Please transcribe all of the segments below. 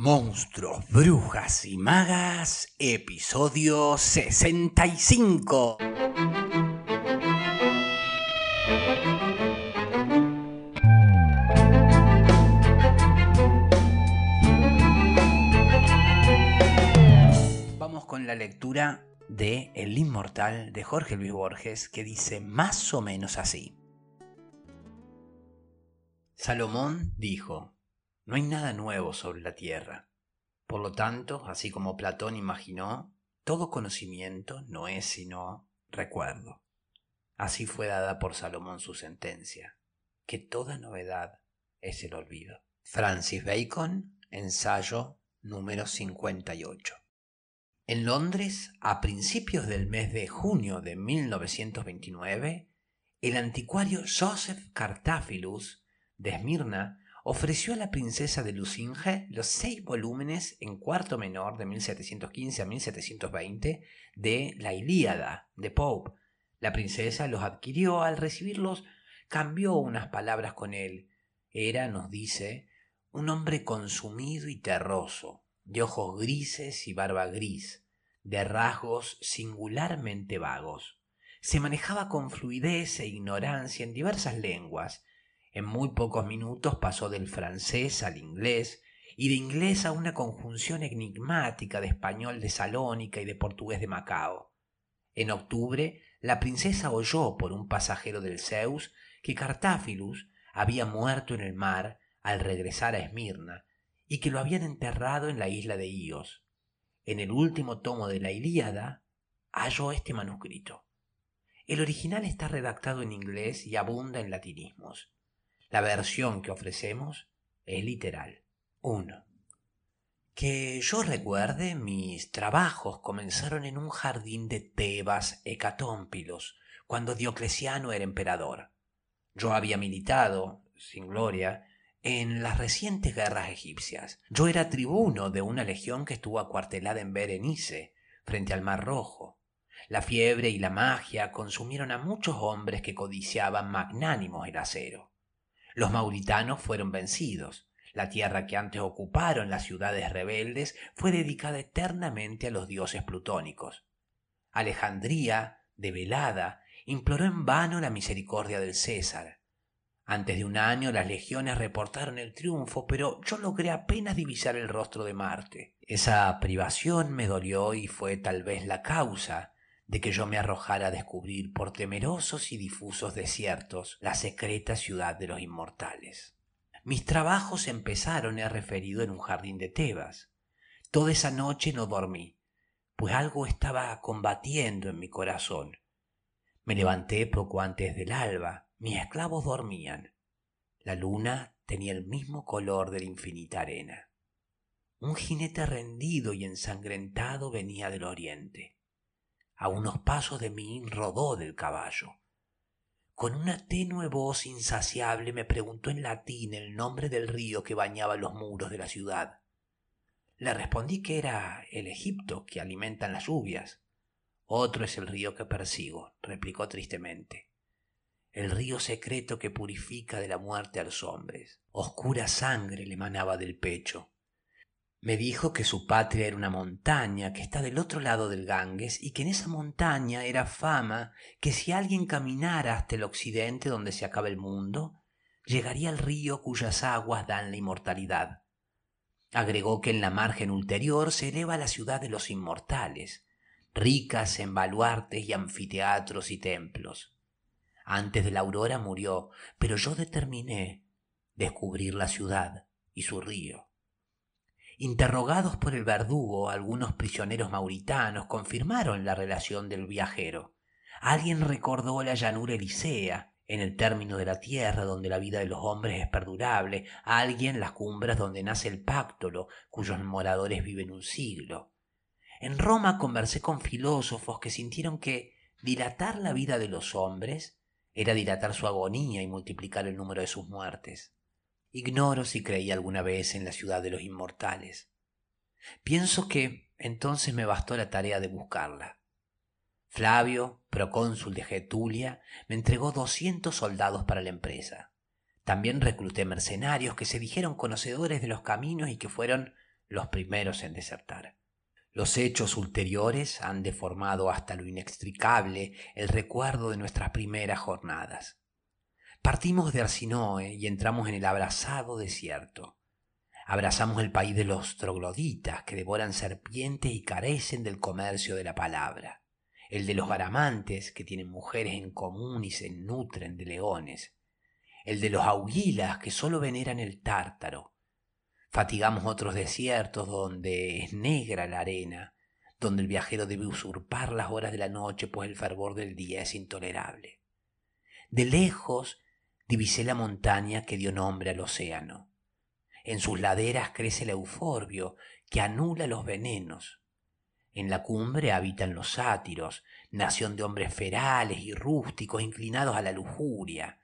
Monstruos, Brujas y Magas, episodio 65. Vamos con la lectura de El Inmortal de Jorge Luis Borges que dice más o menos así. Salomón dijo, no hay nada nuevo sobre la tierra. Por lo tanto, así como Platón imaginó, todo conocimiento no es sino recuerdo. Así fue dada por Salomón su sentencia, que toda novedad es el olvido. Francis Bacon, ensayo número 58. En Londres, a principios del mes de junio de 1929, el anticuario Joseph Cartaphilus de Esmirna ofreció a la princesa de Lucinge los seis volúmenes en cuarto menor de 1715 a 1720 de la Ilíada de Pope. La princesa los adquirió, al recibirlos cambió unas palabras con él. Era, nos dice, un hombre consumido y terroso, de ojos grises y barba gris, de rasgos singularmente vagos. Se manejaba con fluidez e ignorancia en diversas lenguas, en muy pocos minutos pasó del francés al inglés y de inglés a una conjunción enigmática de español de Salónica y de portugués de Macao. En octubre, la princesa oyó por un pasajero del Zeus que Cartáfilus había muerto en el mar al regresar a Esmirna y que lo habían enterrado en la isla de Ios. En el último tomo de la Ilíada halló este manuscrito. El original está redactado en inglés y abunda en latinismos. La versión que ofrecemos es literal. 1. Que yo recuerde, mis trabajos comenzaron en un jardín de Tebas hecatómpilos, cuando Diocleciano era emperador. Yo había militado, sin gloria, en las recientes guerras egipcias. Yo era tribuno de una legión que estuvo acuartelada en Berenice, frente al Mar Rojo. La fiebre y la magia consumieron a muchos hombres que codiciaban magnánimos el acero. Los mauritanos fueron vencidos. La tierra que antes ocuparon las ciudades rebeldes fue dedicada eternamente a los dioses plutónicos. Alejandría, develada, imploró en vano la misericordia del César. Antes de un año las legiones reportaron el triunfo, pero yo logré apenas divisar el rostro de Marte. Esa privación me dolió y fue tal vez la causa de que yo me arrojara a descubrir por temerosos y difusos desiertos la secreta ciudad de los inmortales. Mis trabajos empezaron, he referido, en un jardín de Tebas. Toda esa noche no dormí, pues algo estaba combatiendo en mi corazón. Me levanté poco antes del alba, mis esclavos dormían. La luna tenía el mismo color de la infinita arena. Un jinete rendido y ensangrentado venía del oriente a unos pasos de mí rodó del caballo. Con una tenue voz insaciable me preguntó en latín el nombre del río que bañaba los muros de la ciudad. Le respondí que era el Egipto que alimentan las lluvias. Otro es el río que persigo, replicó tristemente. El río secreto que purifica de la muerte a los hombres. Oscura sangre le manaba del pecho. Me dijo que su patria era una montaña que está del otro lado del Ganges y que en esa montaña era fama que si alguien caminara hasta el occidente donde se acaba el mundo, llegaría al río cuyas aguas dan la inmortalidad. Agregó que en la margen ulterior se eleva la ciudad de los inmortales, ricas en baluartes y anfiteatros y templos. Antes de la aurora murió, pero yo determiné descubrir la ciudad y su río. Interrogados por el verdugo, algunos prisioneros mauritanos confirmaron la relación del viajero. Alguien recordó la llanura elisea, en el término de la tierra donde la vida de los hombres es perdurable, alguien las cumbres donde nace el páctolo, cuyos moradores viven un siglo. En Roma conversé con filósofos que sintieron que dilatar la vida de los hombres era dilatar su agonía y multiplicar el número de sus muertes. Ignoro si creí alguna vez en la ciudad de los inmortales. Pienso que entonces me bastó la tarea de buscarla. Flavio, procónsul de Getulia, me entregó doscientos soldados para la empresa. También recluté mercenarios que se dijeron conocedores de los caminos y que fueron los primeros en desertar. Los hechos ulteriores han deformado hasta lo inextricable el recuerdo de nuestras primeras jornadas. Partimos de Arsinoe y entramos en el abrazado desierto. Abrazamos el país de los trogloditas que devoran serpientes y carecen del comercio de la palabra. El de los garamantes que tienen mujeres en común y se nutren de leones. El de los auguilas que solo veneran el tártaro Fatigamos otros desiertos donde es negra la arena, donde el viajero debe usurpar las horas de la noche, pues el fervor del día es intolerable. De lejos divisé la montaña que dio nombre al océano. En sus laderas crece el euforbio, que anula los venenos. En la cumbre habitan los sátiros, nación de hombres ferales y rústicos inclinados a la lujuria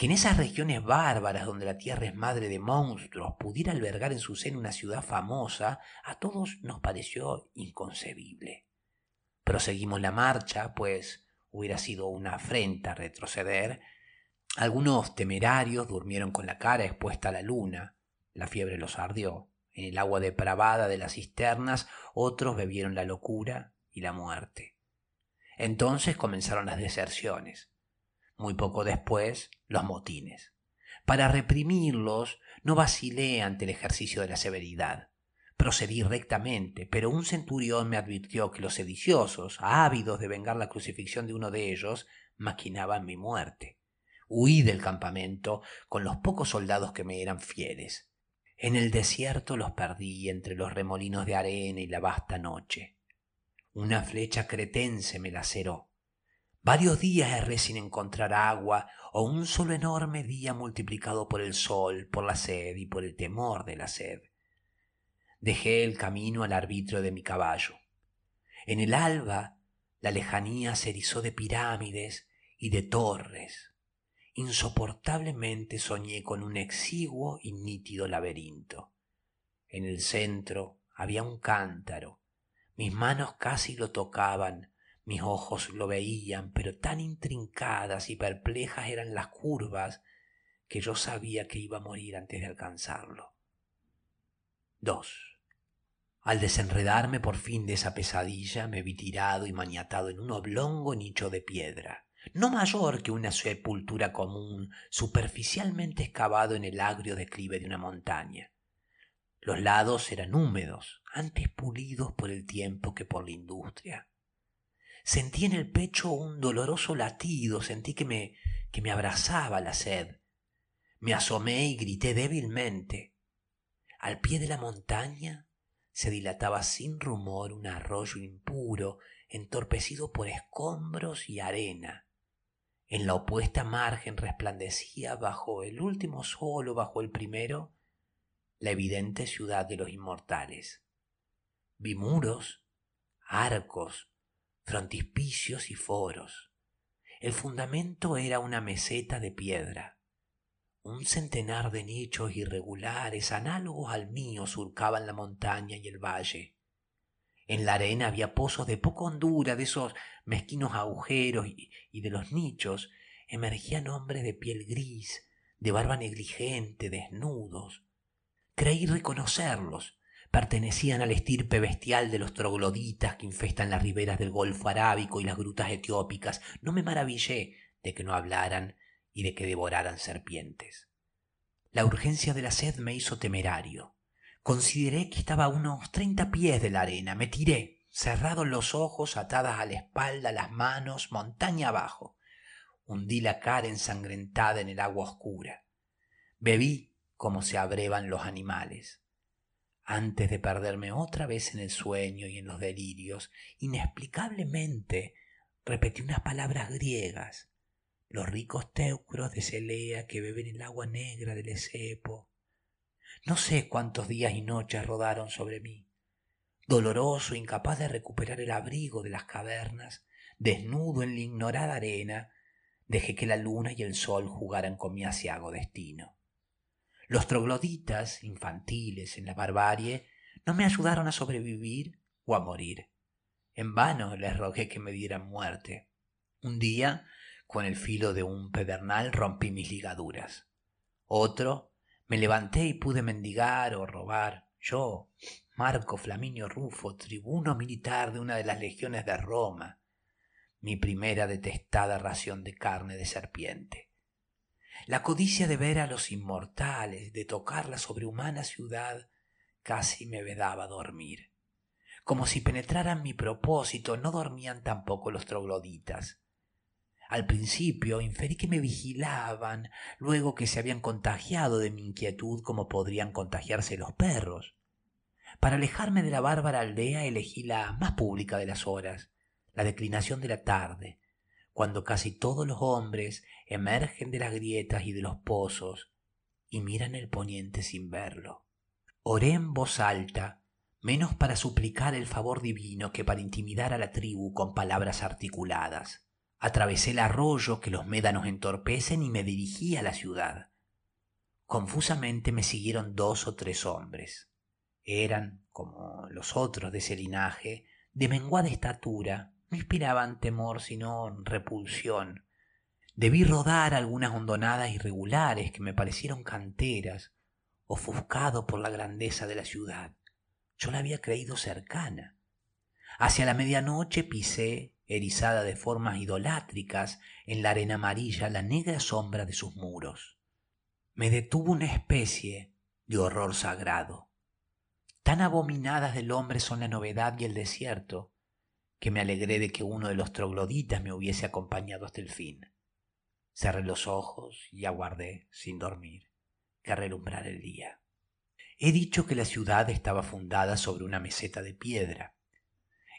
que en esas regiones bárbaras donde la tierra es madre de monstruos pudiera albergar en su seno una ciudad famosa, a todos nos pareció inconcebible. Proseguimos la marcha, pues hubiera sido una afrenta retroceder. Algunos temerarios durmieron con la cara expuesta a la luna, la fiebre los ardió. En el agua depravada de las cisternas otros bebieron la locura y la muerte. Entonces comenzaron las deserciones muy poco después los motines. Para reprimirlos no vacilé ante el ejercicio de la severidad. Procedí rectamente, pero un centurión me advirtió que los sediciosos, ávidos de vengar la crucifixión de uno de ellos, maquinaban mi muerte. Huí del campamento con los pocos soldados que me eran fieles. En el desierto los perdí entre los remolinos de arena y la vasta noche. Una flecha cretense me laceró. Varios días erré sin encontrar agua, o un solo enorme día multiplicado por el sol, por la sed y por el temor de la sed. Dejé el camino al arbitrio de mi caballo. En el alba la lejanía se erizó de pirámides y de torres. Insoportablemente soñé con un exiguo y nítido laberinto. En el centro había un cántaro. Mis manos casi lo tocaban, mis ojos lo veían, pero tan intrincadas y perplejas eran las curvas que yo sabía que iba a morir antes de alcanzarlo. 2. Al desenredarme por fin de esa pesadilla, me vi tirado y maniatado en un oblongo nicho de piedra, no mayor que una sepultura común, superficialmente excavado en el agrio declive de una montaña. Los lados eran húmedos, antes pulidos por el tiempo que por la industria. Sentí en el pecho un doloroso latido, sentí que me, que me abrazaba la sed. Me asomé y grité débilmente. Al pie de la montaña se dilataba sin rumor un arroyo impuro, entorpecido por escombros y arena. En la opuesta margen resplandecía bajo el último sol o bajo el primero la evidente ciudad de los inmortales. Vi muros, arcos, frontispicios y foros. El fundamento era una meseta de piedra. Un centenar de nichos irregulares, análogos al mío, surcaban la montaña y el valle. En la arena había pozos de poca hondura, de esos mezquinos agujeros, y, de los nichos emergían hombres de piel gris, de barba negligente, desnudos. Creí reconocerlos, pertenecían al estirpe bestial de los trogloditas que infestan las riberas del Golfo Arábico y las grutas etiópicas, no me maravillé de que no hablaran y de que devoraran serpientes. La urgencia de la sed me hizo temerario. Consideré que estaba a unos treinta pies de la arena. Me tiré, cerrados los ojos, atadas a la espalda, las manos, montaña abajo. Hundí la cara ensangrentada en el agua oscura. Bebí como se abrevan los animales antes de perderme otra vez en el sueño y en los delirios, inexplicablemente repetí unas palabras griegas, los ricos teucros de Celea que beben el agua negra del Esepo. No sé cuántos días y noches rodaron sobre mí, doloroso, incapaz de recuperar el abrigo de las cavernas, desnudo en la ignorada arena, dejé que la luna y el sol jugaran con mi asiago destino. Los trogloditas, infantiles en la barbarie, no me ayudaron a sobrevivir o a morir. En vano les rogué que me dieran muerte. Un día, con el filo de un pedernal, rompí mis ligaduras. Otro, me levanté y pude mendigar o robar yo, Marco Flaminio Rufo, tribuno militar de una de las legiones de Roma, mi primera detestada ración de carne de serpiente. La codicia de ver a los inmortales, de tocar la sobrehumana ciudad, casi me vedaba dormir. Como si penetraran mi propósito, no dormían tampoco los trogloditas. Al principio inferí que me vigilaban, luego que se habían contagiado de mi inquietud como podrían contagiarse los perros. Para alejarme de la bárbara aldea elegí la más pública de las horas, la declinación de la tarde, cuando casi todos los hombres emergen de las grietas y de los pozos y miran el poniente sin verlo. Oré en voz alta, menos para suplicar el favor divino que para intimidar a la tribu con palabras articuladas. Atravesé el arroyo que los médanos entorpecen y me dirigí a la ciudad. Confusamente me siguieron dos o tres hombres. Eran, como los otros de ese linaje, de menguada estatura, no inspiraban temor sino repulsión. Debí rodar algunas hondonadas irregulares que me parecieron canteras, ofuscado por la grandeza de la ciudad. Yo la había creído cercana. Hacia la medianoche pisé erizada de formas idolátricas en la arena amarilla la negra sombra de sus muros. Me detuvo una especie de horror sagrado. Tan abominadas del hombre son la novedad y el desierto, que me alegré de que uno de los trogloditas me hubiese acompañado hasta el fin. Cerré los ojos y aguardé, sin dormir, que relumbrar el día. He dicho que la ciudad estaba fundada sobre una meseta de piedra.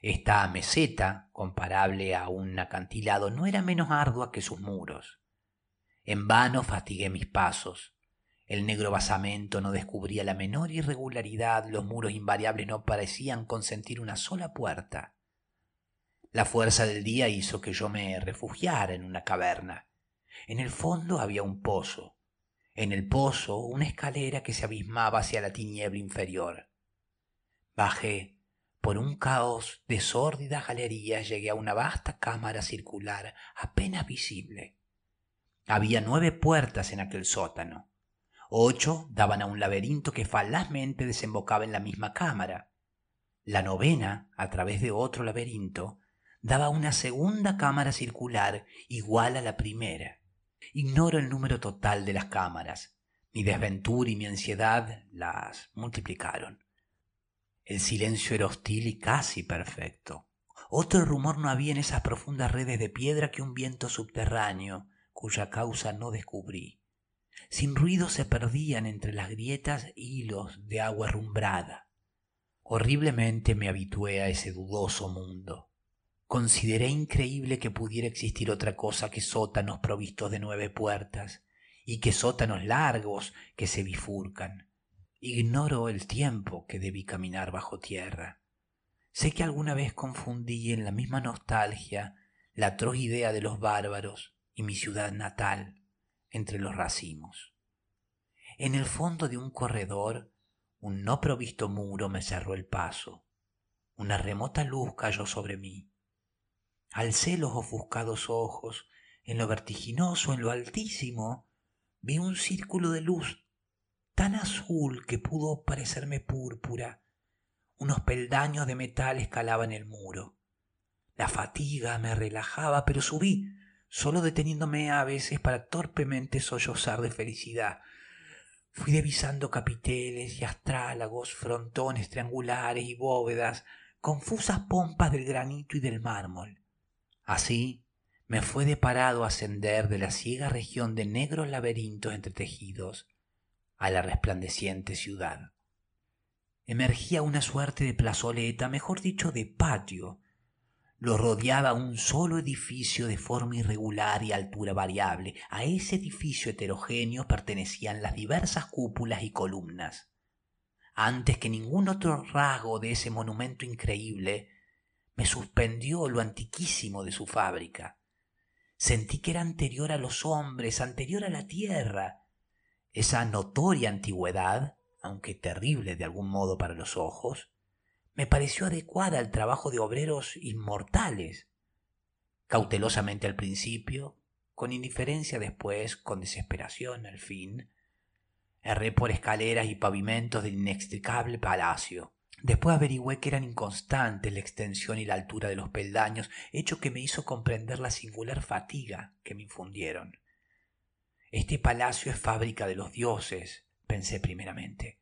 Esta meseta, comparable a un acantilado, no era menos ardua que sus muros. En vano fastigué mis pasos. El negro basamento no descubría la menor irregularidad, los muros invariables no parecían consentir una sola puerta. La fuerza del día hizo que yo me refugiara en una caverna. En el fondo había un pozo. En el pozo una escalera que se abismaba hacia la tiniebla inferior. Bajé por un caos de sórdidas galerías llegué a una vasta cámara circular apenas visible. Había nueve puertas en aquel sótano. Ocho daban a un laberinto que falazmente desembocaba en la misma cámara. La novena, a través de otro laberinto, daba una segunda cámara circular igual a la primera. Ignoro el número total de las cámaras. Mi desventura y mi ansiedad las multiplicaron. El silencio era hostil y casi perfecto. Otro rumor no había en esas profundas redes de piedra que un viento subterráneo, cuya causa no descubrí. Sin ruido se perdían entre las grietas hilos de agua rumbrada. Horriblemente me habitué a ese dudoso mundo. Consideré increíble que pudiera existir otra cosa que sótanos provistos de nueve puertas, y que sótanos largos que se bifurcan. Ignoro el tiempo que debí caminar bajo tierra. Sé que alguna vez confundí en la misma nostalgia la atroz idea de los bárbaros y mi ciudad natal entre los racimos. En el fondo de un corredor, un no provisto muro me cerró el paso. Una remota luz cayó sobre mí. Alcé los ofuscados ojos. En lo vertiginoso, en lo altísimo, vi un círculo de luz tan azul que pudo parecerme púrpura. Unos peldaños de metal escalaban el muro. La fatiga me relajaba, pero subí, solo deteniéndome a veces para torpemente sollozar de felicidad. Fui divisando capiteles y astrálagos, frontones triangulares y bóvedas, confusas pompas del granito y del mármol. Así me fue deparado ascender de la ciega región de negros laberintos entretejidos a la resplandeciente ciudad. Emergía una suerte de plazoleta, mejor dicho, de patio. Lo rodeaba un solo edificio de forma irregular y altura variable. A ese edificio heterogéneo pertenecían las diversas cúpulas y columnas. Antes que ningún otro rasgo de ese monumento increíble, me suspendió lo antiquísimo de su fábrica. Sentí que era anterior a los hombres, anterior a la tierra, esa notoria antigüedad, aunque terrible de algún modo para los ojos, me pareció adecuada al trabajo de obreros inmortales. Cautelosamente al principio, con indiferencia después, con desesperación al fin, Erré por escaleras y pavimentos del inextricable palacio. Después averigüé que eran inconstantes la extensión y la altura de los peldaños, hecho que me hizo comprender la singular fatiga que me infundieron. Este palacio es fábrica de los dioses, pensé primeramente.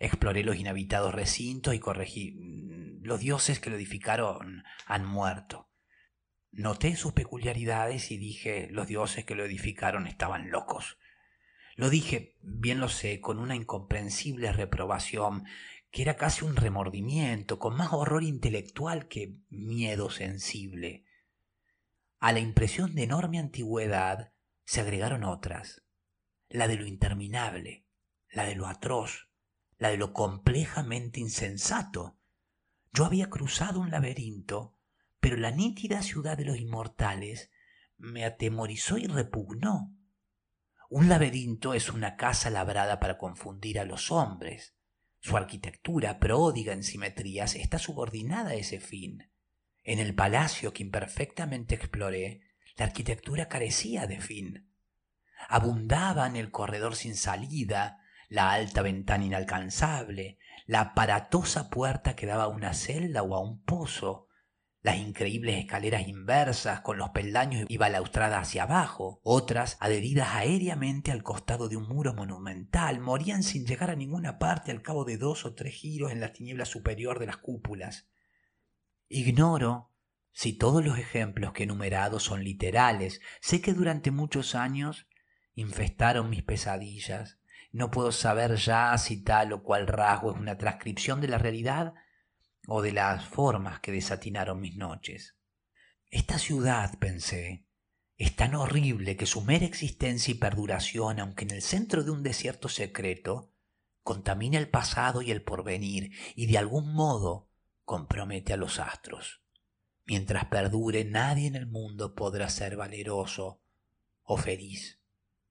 Exploré los inhabitados recintos y corregí. Mm, los dioses que lo edificaron han muerto. Noté sus peculiaridades y dije, los dioses que lo edificaron estaban locos. Lo dije, bien lo sé, con una incomprensible reprobación, que era casi un remordimiento, con más horror intelectual que miedo sensible. A la impresión de enorme antigüedad se agregaron otras, la de lo interminable, la de lo atroz, la de lo complejamente insensato. Yo había cruzado un laberinto, pero la nítida ciudad de los inmortales me atemorizó y repugnó. Un laberinto es una casa labrada para confundir a los hombres. Su arquitectura, pródiga en simetrías, está subordinada a ese fin. En el palacio que imperfectamente exploré, la arquitectura carecía de fin. Abundaba en el corredor sin salida, la alta ventana inalcanzable, la aparatosa puerta que daba a una celda o a un pozo, las increíbles escaleras inversas con los peldaños y balaustradas hacia abajo, otras adheridas aéreamente al costado de un muro monumental, morían sin llegar a ninguna parte al cabo de dos o tres giros en la tiniebla superior de las cúpulas. Ignoro si todos los ejemplos que he enumerado son literales, sé que durante muchos años infestaron mis pesadillas. No puedo saber ya si tal o cual rasgo es una transcripción de la realidad o de las formas que desatinaron mis noches. Esta ciudad, pensé, es tan horrible que su mera existencia y perduración, aunque en el centro de un desierto secreto, contamina el pasado y el porvenir y de algún modo compromete a los astros. Mientras perdure, nadie en el mundo podrá ser valeroso o feliz.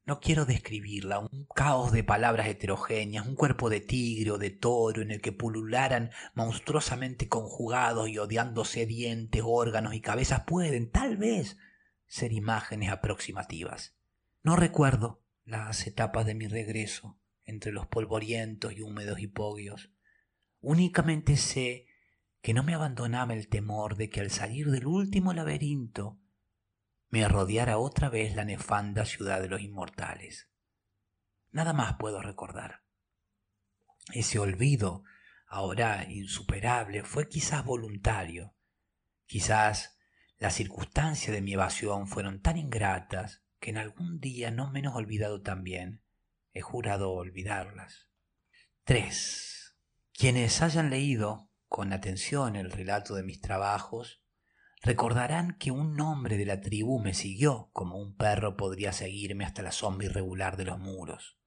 No quiero describirla, un caos de palabras heterogéneas, un cuerpo de tigre o de toro en el que pulularan monstruosamente conjugados y odiándose dientes, órganos y cabezas pueden, tal vez, ser imágenes aproximativas. No recuerdo las etapas de mi regreso entre los polvorientos y húmedos hipogios. Únicamente sé que no me abandonaba el temor de que al salir del último laberinto me rodeara otra vez la nefanda ciudad de los inmortales. Nada más puedo recordar. Ese olvido, ahora insuperable, fue quizás voluntario. Quizás las circunstancias de mi evasión fueron tan ingratas que en algún día no menos olvidado también, he jurado olvidarlas. 3. Quienes hayan leído con atención el relato de mis trabajos Recordarán que un hombre de la tribu me siguió como un perro podría seguirme hasta la sombra irregular de los muros.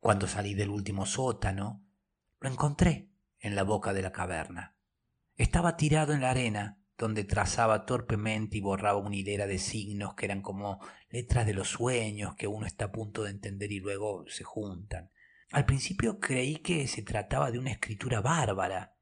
Cuando salí del último sótano, lo encontré en la boca de la caverna. Estaba tirado en la arena, donde trazaba torpemente y borraba una hilera de signos que eran como letras de los sueños que uno está a punto de entender y luego se juntan. Al principio creí que se trataba de una escritura bárbara,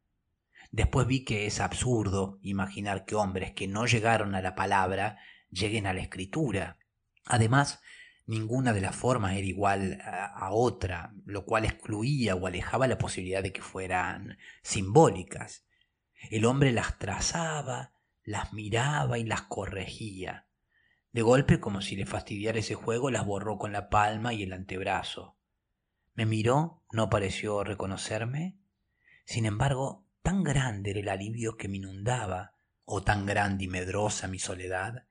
Después vi que es absurdo imaginar que hombres que no llegaron a la palabra lleguen a la escritura. Además, ninguna de las formas era igual a, otra, lo cual excluía o alejaba la posibilidad de que fueran simbólicas. El hombre las trazaba, las miraba y las corregía. De golpe, como si le fastidiara ese juego, las borró con la palma y el antebrazo. Me miró, no pareció reconocerme. Sin embargo, Tan grande era el alivio que me inundaba, o tan grande y medrosa mi soledad,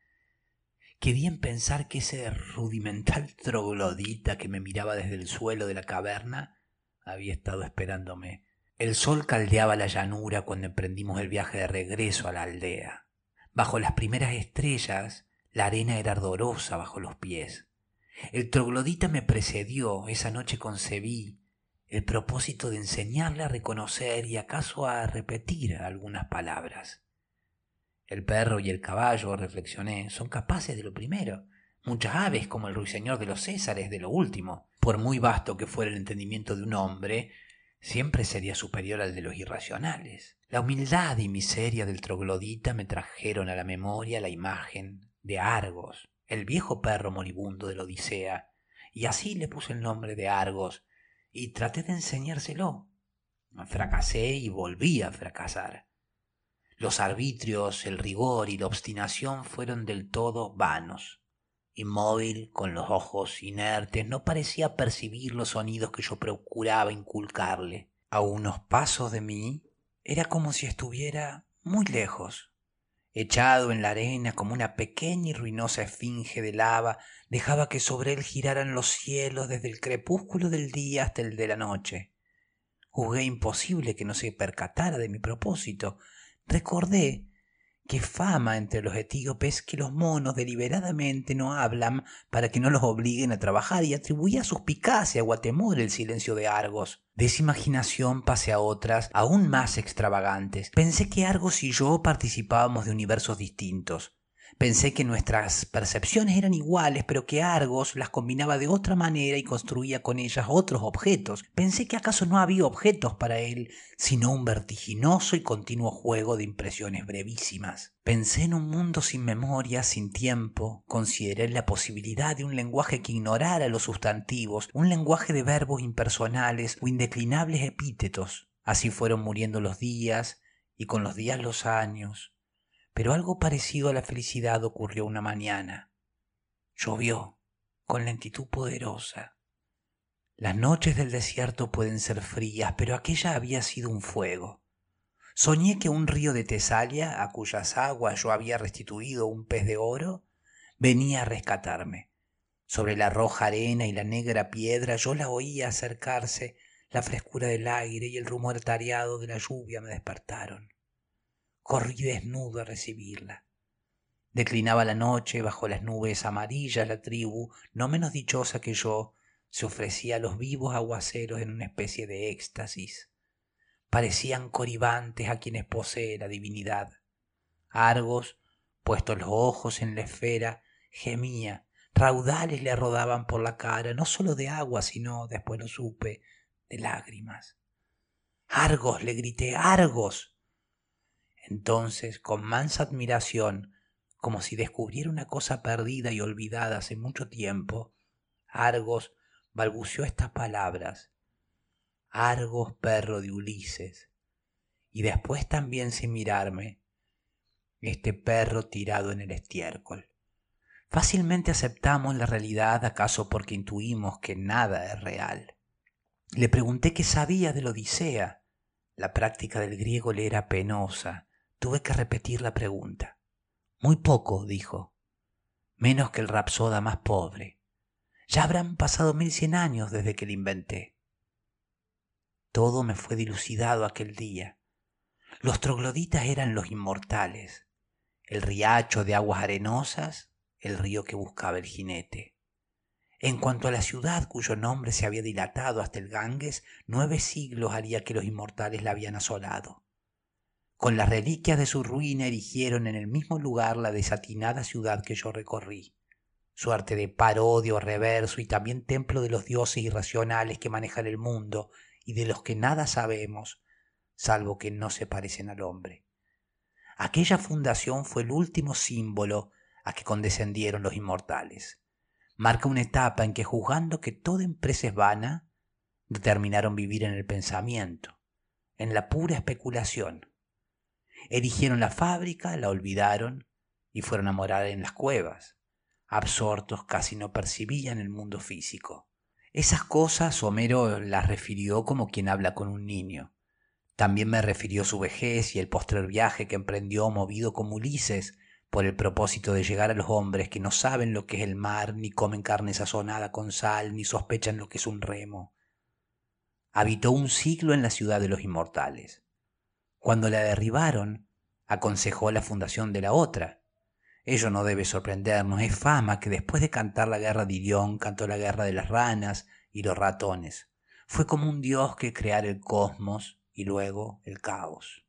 que di en pensar que ese rudimental troglodita que me miraba desde el suelo de la caverna había estado esperándome. El sol caldeaba la llanura cuando emprendimos el viaje de regreso a la aldea. Bajo las primeras estrellas, la arena era ardorosa bajo los pies. El troglodita me precedió, esa noche concebí, el propósito de enseñarle a reconocer y acaso a repetir algunas palabras. El perro y el caballo, reflexioné, son capaces de lo primero. Muchas aves, como el ruiseñor de los Césares, de lo último. Por muy vasto que fuera el entendimiento de un hombre, siempre sería superior al de los irracionales. La humildad y miseria del troglodita me trajeron a la memoria la imagen de Argos, el viejo perro moribundo de la Odisea, y así le puse el nombre de Argos y traté de enseñárselo. Fracasé y volví a fracasar. Los arbitrios, el rigor y la obstinación fueron del todo vanos. Inmóvil, con los ojos inertes, no parecía percibir los sonidos que yo procuraba inculcarle. A unos pasos de mí era como si estuviera muy lejos. Echado en la arena como una pequeña y ruinosa esfinge de lava, dejaba que sobre él giraran los cielos desde el crepúsculo del día hasta el de la noche. Juzgué imposible que no se percatara de mi propósito, Recordé que fama entre los etíopes que los monos deliberadamente no hablan para que no los obliguen a trabajar y atribuía suspicacia o a temor el silencio de Argos. De esa imaginación pasé a otras aún más extravagantes. Pensé que Argos y yo participábamos de universos distintos. Pensé que nuestras percepciones eran iguales, pero que Argos las combinaba de otra manera y construía con ellas otros objetos. Pensé que acaso no había objetos para él, sino un vertiginoso y continuo juego de impresiones brevísimas. Pensé en un mundo sin memoria, sin tiempo. Consideré la posibilidad de un lenguaje que ignorara los sustantivos, un lenguaje de verbos impersonales o indeclinables epítetos. Así fueron muriendo los días, y con los días los años, pero algo parecido a la felicidad ocurrió una mañana. Llovió con lentitud poderosa. Las noches del desierto pueden ser frías, pero aquella había sido un fuego. Soñé que un río de Tesalia, a cuyas aguas yo había restituido un pez de oro, venía a rescatarme. Sobre la roja arena y la negra piedra yo la oía acercarse, la frescura del aire y el rumor tareado de la lluvia me despertaron corrí desnudo a recibirla. Declinaba la noche, bajo las nubes amarillas la tribu, no menos dichosa que yo, se ofrecía a los vivos aguaceros en una especie de éxtasis. Parecían coribantes a quienes posee la divinidad. Argos, puestos los ojos en la esfera, gemía, raudales le rodaban por la cara, no sólo de agua, sino, después lo supe, de lágrimas. Argos, le grité, Argos. Entonces, con mansa admiración, como si descubriera una cosa perdida y olvidada hace mucho tiempo, Argos balbuceó estas palabras. Argos, perro de Ulises. Y después también sin mirarme, este perro tirado en el estiércol. Fácilmente aceptamos la realidad acaso porque intuimos que nada es real. Le pregunté qué sabía de la Odisea. La práctica del griego le era penosa Tuve que repetir la pregunta. Muy poco, dijo. Menos que el rapsoda más pobre. Ya habrán pasado mil cien años desde que le inventé. Todo me fue dilucidado aquel día. Los trogloditas eran los inmortales, el riacho de aguas arenosas, el río que buscaba el jinete. En cuanto a la ciudad cuyo nombre se había dilatado hasta el Ganges, nueve siglos haría que los inmortales la habían asolado. Con las reliquias de su ruina erigieron en el mismo lugar la desatinada ciudad que yo recorrí. Suerte de parodio, reverso y también templo de los dioses irracionales que manejan el mundo y de los que nada sabemos, salvo que no se parecen al hombre. Aquella fundación fue el último símbolo a que condescendieron los inmortales. Marca una etapa en que juzgando que toda empresa es vana, determinaron vivir en el pensamiento, en la pura especulación Erigieron la fábrica, la olvidaron y fueron a morar en las cuevas. Absortos casi no percibían el mundo físico. Esas cosas Homero las refirió como quien habla con un niño. También me refirió su vejez y el postrer viaje que emprendió movido como Ulises por el propósito de llegar a los hombres que no saben lo que es el mar, ni comen carne sazonada con sal, ni sospechan lo que es un remo. Habitó un siglo en la ciudad de los inmortales. Cuando la derribaron, aconsejó la fundación de la otra. Ello no debe sorprendernos, es fama que después de cantar la guerra de Irión cantó la guerra de las ranas y los ratones. Fue como un dios que creara el cosmos y luego el caos.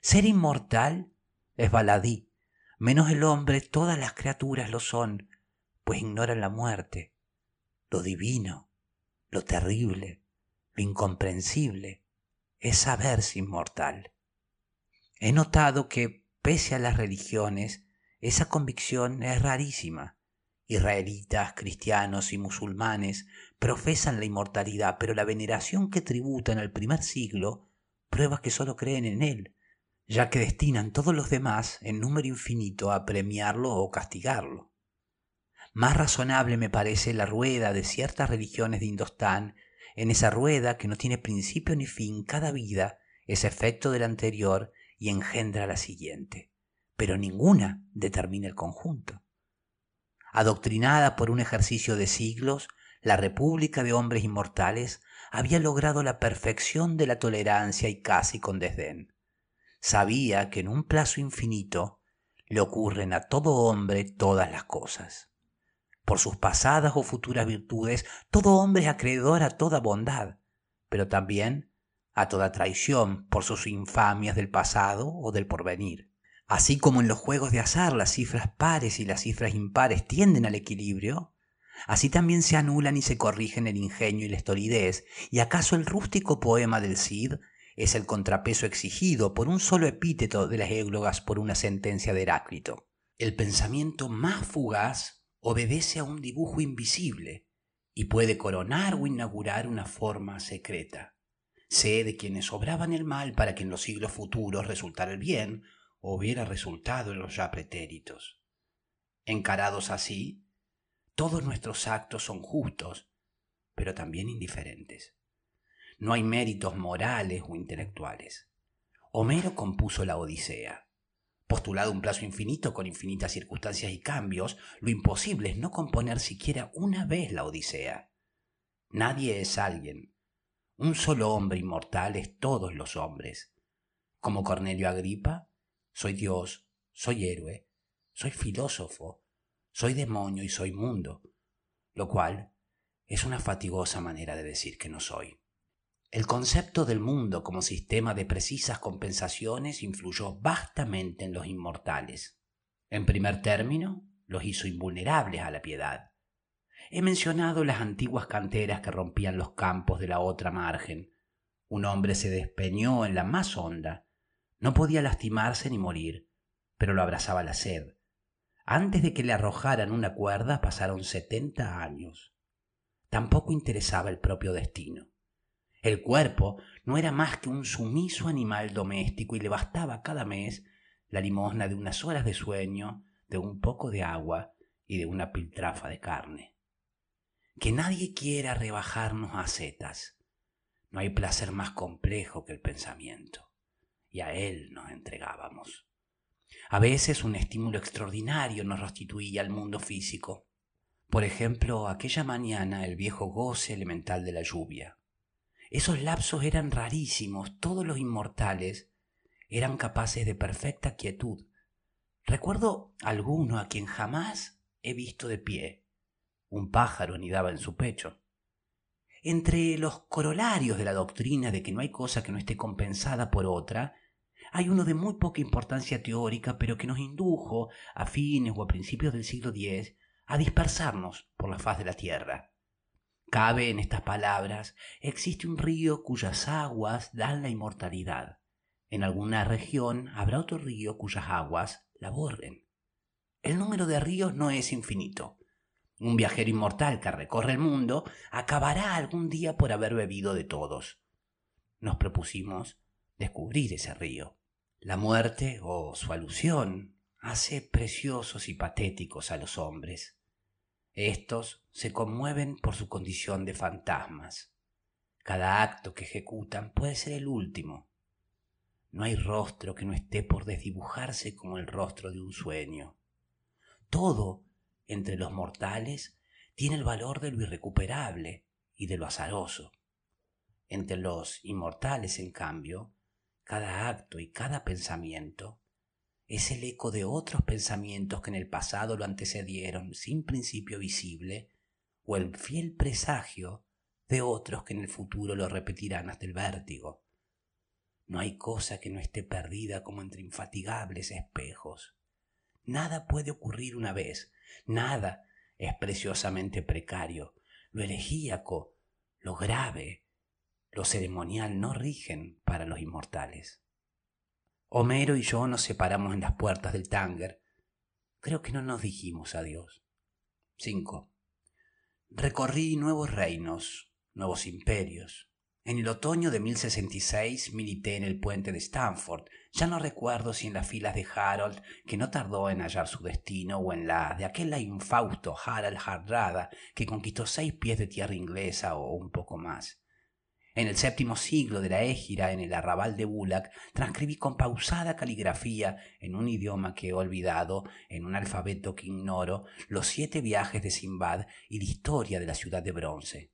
Ser inmortal es baladí, menos el hombre, todas las criaturas lo son, pues ignoran la muerte, lo divino, lo terrible, lo incomprensible, es saberse inmortal. He notado que, pese a las religiones, esa convicción es rarísima Israelitas, cristianos y musulmanes profesan la inmortalidad, pero la veneración que tributan al primer siglo prueba que sólo creen en él, ya que destinan todos los demás en número infinito a premiarlo o castigarlo. Más razonable me parece la rueda de ciertas religiones de Indostán, en esa rueda que no tiene principio ni fin, cada vida es efecto de la anterior y engendra la siguiente, pero ninguna determina el conjunto. Adoctrinada por un ejercicio de siglos, la República de Hombres Inmortales había logrado la perfección de la tolerancia y casi con desdén. Sabía que en un plazo infinito le ocurren a todo hombre todas las cosas. Por sus pasadas o futuras virtudes, todo hombre es acreedor a toda bondad, pero también a toda traición por sus infamias del pasado o del porvenir. Así como en los juegos de azar las cifras pares y las cifras impares tienden al equilibrio, así también se anulan y se corrigen el ingenio y la estolidez, y acaso el rústico poema del Cid es el contrapeso exigido por un solo epíteto de las églogas por una sentencia de Heráclito. El pensamiento más fugaz obedece a un dibujo invisible y puede coronar o inaugurar una forma secreta. Sé de quienes obraban el mal para que en los siglos futuros resultara el bien, hubiera resultado en los ya pretéritos. Encarados así, todos nuestros actos son justos, pero también indiferentes. No hay méritos morales o intelectuales. Homero compuso la Odisea. Postulado un plazo infinito con infinitas circunstancias y cambios, lo imposible es no componer siquiera una vez la Odisea. Nadie es alguien. Un solo hombre inmortal es todos los hombres. Como Cornelio Agripa, soy Dios, soy héroe, soy filósofo, soy demonio y soy mundo, lo cual es una fatigosa manera de decir que no soy. El concepto del mundo como sistema de precisas compensaciones influyó vastamente en los inmortales. En primer término, los hizo invulnerables a la piedad. He mencionado las antiguas canteras que rompían los campos de la otra margen. Un hombre se despeñó en la más honda no podía lastimarse ni morir, pero lo abrazaba la sed. Antes de que le arrojaran una cuerda pasaron setenta años. Tampoco interesaba el propio destino. El cuerpo no era más que un sumiso animal doméstico y le bastaba cada mes la limosna de unas horas de sueño, de un poco de agua y de una piltrafa de carne. Que nadie quiera rebajarnos a setas. No hay placer más complejo que el pensamiento y a él nos entregábamos. A veces un estímulo extraordinario nos restituía al mundo físico. Por ejemplo, aquella mañana el viejo goce elemental de la lluvia. Esos lapsos eran rarísimos, todos los inmortales eran capaces de perfecta quietud. Recuerdo alguno a quien jamás he visto de pie. Un pájaro anidaba en su pecho. Entre los corolarios de la doctrina de que no hay cosa que no esté compensada por otra, hay uno de muy poca importancia teórica, pero que nos indujo, a fines o a principios del siglo X, a dispersarnos por la faz de la Tierra. Cabe en estas palabras, existe un río cuyas aguas dan la inmortalidad. En alguna región habrá otro río cuyas aguas la borren. El número de ríos no es infinito. Un viajero inmortal que recorre el mundo acabará algún día por haber bebido de todos. Nos propusimos descubrir ese río. La muerte o su alusión hace preciosos y patéticos a los hombres. Estos se conmueven por su condición de fantasmas. Cada acto que ejecutan puede ser el último. No hay rostro que no esté por desdibujarse como el rostro de un sueño. Todo entre los mortales tiene el valor de lo irrecuperable y de lo azaroso. Entre los inmortales, en cambio, cada acto y cada pensamiento es el eco de otros pensamientos que en el pasado lo antecedieron sin principio visible o el fiel presagio de otros que en el futuro lo repetirán hasta el vértigo. No hay cosa que no esté perdida como entre infatigables espejos. Nada puede ocurrir una vez, Nada es preciosamente precario. Lo elegíaco, lo grave, lo ceremonial no rigen para los inmortales. Homero y yo nos separamos en las puertas del Tánger. Creo que no nos dijimos adiós. 5. Recorrí nuevos reinos, nuevos imperios. En el otoño de 1066 milité en el puente de Stanford. Ya no recuerdo si en las filas de Harold, que no tardó en hallar su destino, o en la de aquel infausto Harald Hardrada, que conquistó seis pies de tierra inglesa o un poco más. En el séptimo siglo de la Égira, en el arrabal de Bulak, transcribí con pausada caligrafía, en un idioma que he olvidado, en un alfabeto que ignoro, los siete viajes de Simbad y la historia de la ciudad de bronce.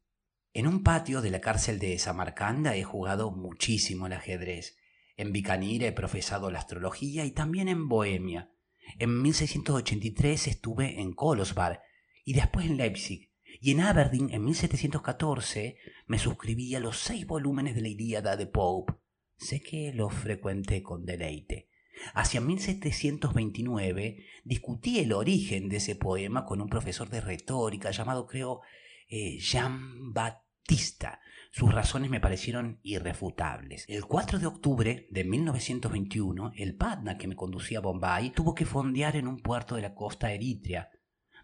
En un patio de la cárcel de Samarcanda he jugado muchísimo el ajedrez. En Bicanir he profesado la astrología y también en Bohemia. En 1683 estuve en Kolosvar y después en Leipzig, y en Aberdeen, en 1714, me suscribí los seis volúmenes de la Ilíada de Pope. Sé que los frecuenté con deleite. Hacia 1729 discutí el origen de ese poema con un profesor de retórica llamado, creo, eh, Jean Baptista. Sus razones me parecieron irrefutables. El 4 de octubre de 1921, el Patna que me conducía a Bombay tuvo que fondear en un puerto de la costa eritrea.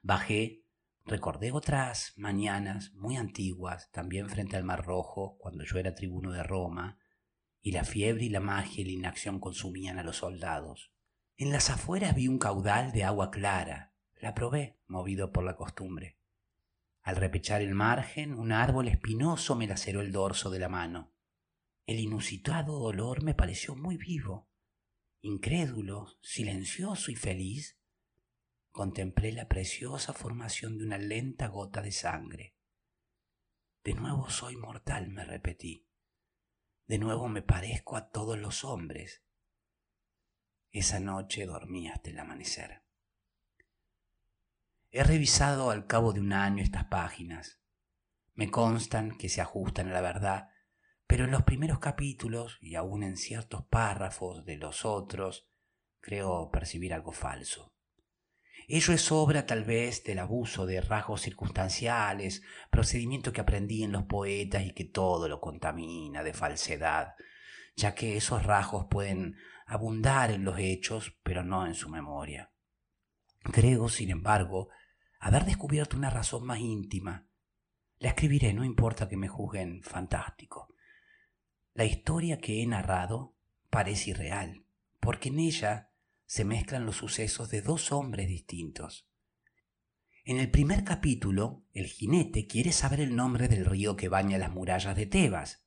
Bajé Recordé otras mañanas muy antiguas, también frente al Mar Rojo, cuando yo era tribuno de Roma, y la fiebre y la magia y la inacción consumían a los soldados. En las afueras vi un caudal de agua clara. La probé, movido por la costumbre. Al repechar el margen, un árbol espinoso me laceró el dorso de la mano. El inusitado dolor me pareció muy vivo. Incrédulo, silencioso y feliz, contemplé la preciosa formación de una lenta gota de sangre. De nuevo soy mortal, me repetí. De nuevo me parezco a todos los hombres. Esa noche dormí hasta el amanecer. He revisado al cabo de un año estas páginas. Me constan que se ajustan a la verdad, pero en los primeros capítulos y aun en ciertos párrafos de los otros creo percibir algo falso. Ello es obra tal vez del abuso de rasgos circunstanciales, procedimiento que aprendí en los poetas y que todo lo contamina de falsedad, ya que esos rasgos pueden abundar en los hechos, pero no en su memoria. Creo, sin embargo, haber descubierto una razón más íntima. La escribiré, no importa que me juzguen fantástico. La historia que he narrado parece irreal, porque en ella se mezclan los sucesos de dos hombres distintos. En el primer capítulo, el jinete quiere saber el nombre del río que baña las murallas de Tebas.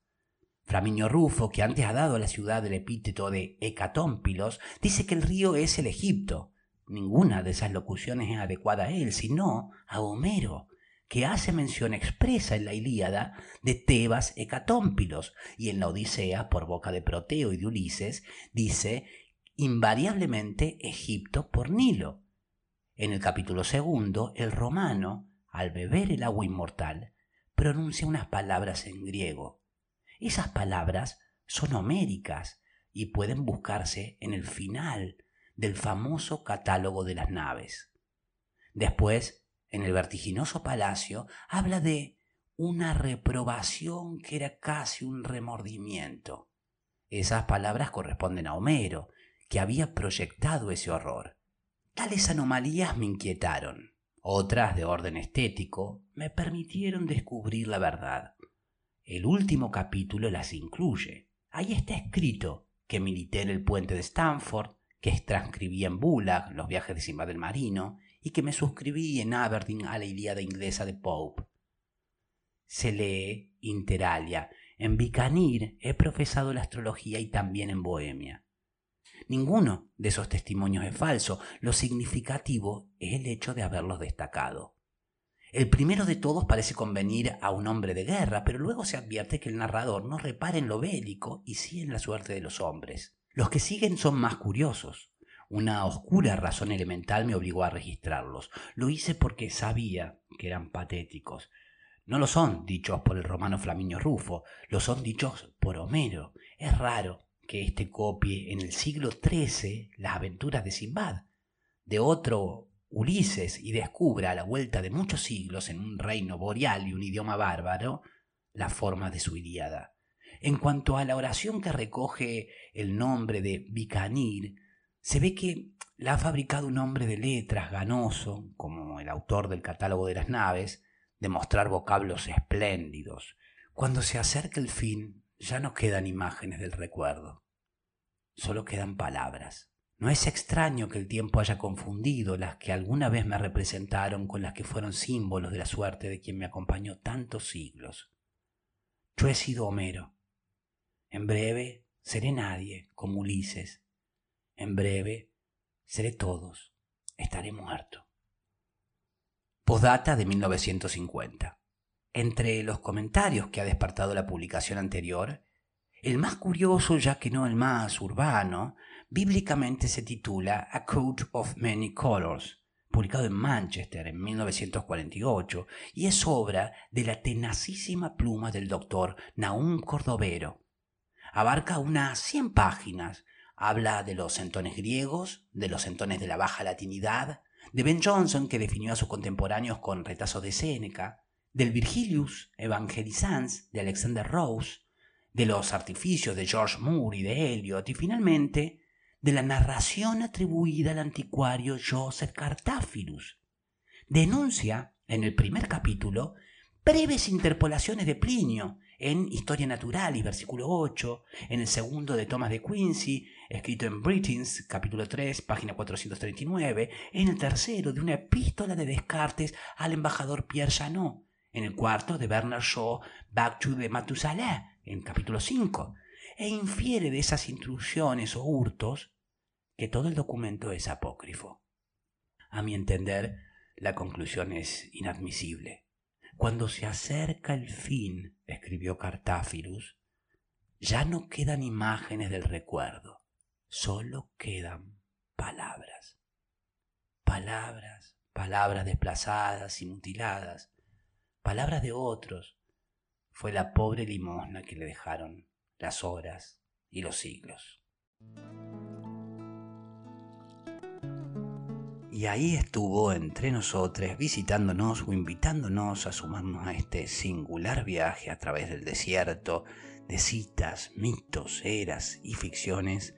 Flaminio Rufo, que antes ha dado a la ciudad el epíteto de Hecatómpilos, dice que el río es el Egipto. Ninguna de esas locuciones es adecuada a él, sino a Homero, que hace mención expresa en la Ilíada de Tebas Hecatómpilos, y en la Odisea, por boca de Proteo y de Ulises, dice invariablemente Egipto por Nilo. En el capítulo segundo, el romano, al beber el agua inmortal, pronuncia unas palabras en griego. Esas palabras son homéricas y pueden buscarse en el final del famoso catálogo de las naves. Después, en el vertiginoso palacio, habla de una reprobación que era casi un remordimiento. Esas palabras corresponden a Homero, que había proyectado ese horror. Tales anomalías me inquietaron. Otras, de orden estético, me permitieron descubrir la verdad. El último capítulo las incluye. Ahí está escrito que milité en el puente de Stanford, que transcribí en Bullock los viajes de Simba del Marino y que me suscribí en Aberdeen a la Ilíada inglesa de Pope. Se lee Interalia. En Bicanir he profesado la astrología y también en Bohemia. Ninguno de esos testimonios es falso. Lo significativo es el hecho de haberlos destacado. El primero de todos parece convenir a un hombre de guerra, pero luego se advierte que el narrador no repara en lo bélico y sí en la suerte de los hombres. Los que siguen son más curiosos. Una oscura razón elemental me obligó a registrarlos. Lo hice porque sabía que eran patéticos. No lo son dichos por el romano Flaminio Rufo, lo son dichos por Homero. Es raro, que éste copie en el siglo XIII las aventuras de Simbad, de otro Ulises, y descubra a la vuelta de muchos siglos en un reino boreal y un idioma bárbaro la forma de su Ilíada. En cuanto a la oración que recoge el nombre de Bicanir, se ve que la ha fabricado un hombre de letras ganoso, como el autor del catálogo de las naves, de mostrar vocablos espléndidos. Cuando se acerca el fin, ya no quedan imágenes del recuerdo, solo quedan palabras. No es extraño que el tiempo haya confundido las que alguna vez me representaron con las que fueron símbolos de la suerte de quien me acompañó tantos siglos. Yo he sido Homero. En breve seré nadie, como Ulises. En breve seré todos. Estaré muerto. Postdata de 1950. Entre los comentarios que ha despertado la publicación anterior, el más curioso, ya que no el más urbano, bíblicamente se titula A Coat of Many Colors, publicado en Manchester en 1948, y es obra de la tenacísima pluma del doctor Naum Cordovero. Abarca unas 100 páginas, habla de los entones griegos, de los entones de la baja latinidad, de Ben Jonson, que definió a sus contemporáneos con retazos de Séneca, del Virgilius Evangelizans de Alexander Rose, de los artificios de George Moore y de Eliot, y finalmente de la narración atribuida al anticuario Joseph Cartaphilus. Denuncia, en el primer capítulo, breves interpolaciones de Plinio en Historia Natural y versículo 8, en el segundo de Thomas de Quincy, escrito en Britons, capítulo 3, página 439, en el tercero de una epístola de Descartes al embajador Pierre Janot, en el cuarto de Bernard Shaw, Back to the Matusaleh, en capítulo 5, e infiere de esas intrusiones o hurtos que todo el documento es apócrifo. A mi entender, la conclusión es inadmisible. Cuando se acerca el fin, escribió Cartáfirus, ya no quedan imágenes del recuerdo, solo quedan palabras. Palabras, palabras desplazadas y mutiladas, palabras de otros. Fue la pobre limosna que le dejaron las horas y los siglos. Y ahí estuvo entre nosotros, visitándonos o invitándonos a sumarnos a este singular viaje a través del desierto de citas, mitos, eras y ficciones,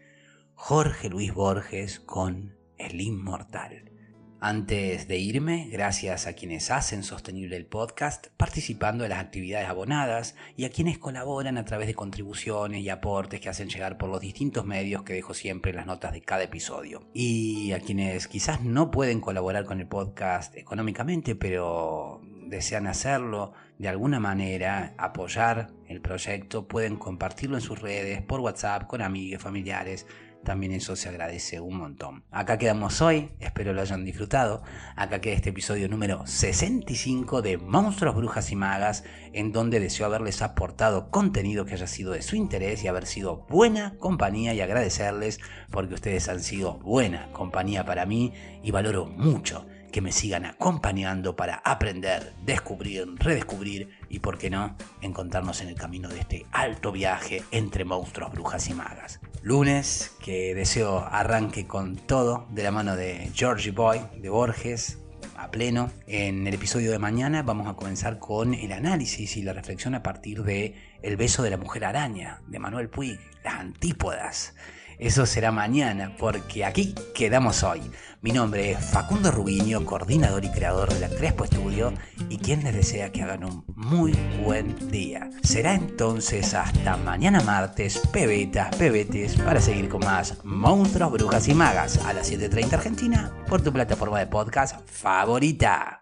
Jorge Luis Borges con El Inmortal. Antes de irme, gracias a quienes hacen sostenible el podcast, participando de las actividades abonadas y a quienes colaboran a través de contribuciones y aportes que hacen llegar por los distintos medios que dejo siempre en las notas de cada episodio. Y a quienes quizás no pueden colaborar con el podcast económicamente, pero desean hacerlo de alguna manera, apoyar el proyecto, pueden compartirlo en sus redes, por WhatsApp, con amigos, familiares también eso se agradece un montón. Acá quedamos hoy, espero lo hayan disfrutado. Acá queda este episodio número 65 de Monstruos, Brujas y Magas, en donde deseo haberles aportado contenido que haya sido de su interés y haber sido buena compañía y agradecerles porque ustedes han sido buena compañía para mí y valoro mucho que me sigan acompañando para aprender, descubrir, redescubrir y, por qué no, encontrarnos en el camino de este alto viaje entre monstruos, brujas y magas. Lunes, que deseo arranque con todo de la mano de Georgie Boy, de Borges, a pleno. En el episodio de mañana vamos a comenzar con el análisis y la reflexión a partir de El beso de la mujer araña, de Manuel Puig, las antípodas. Eso será mañana, porque aquí quedamos hoy. Mi nombre es Facundo Rubiño, coordinador y creador de la Crespo Estudio, y quien les desea que hagan un muy buen día. Será entonces hasta mañana martes, pebetas, pebetes, para seguir con más Monstruos, Brujas y Magas a las 7.30 Argentina, por tu plataforma de podcast favorita.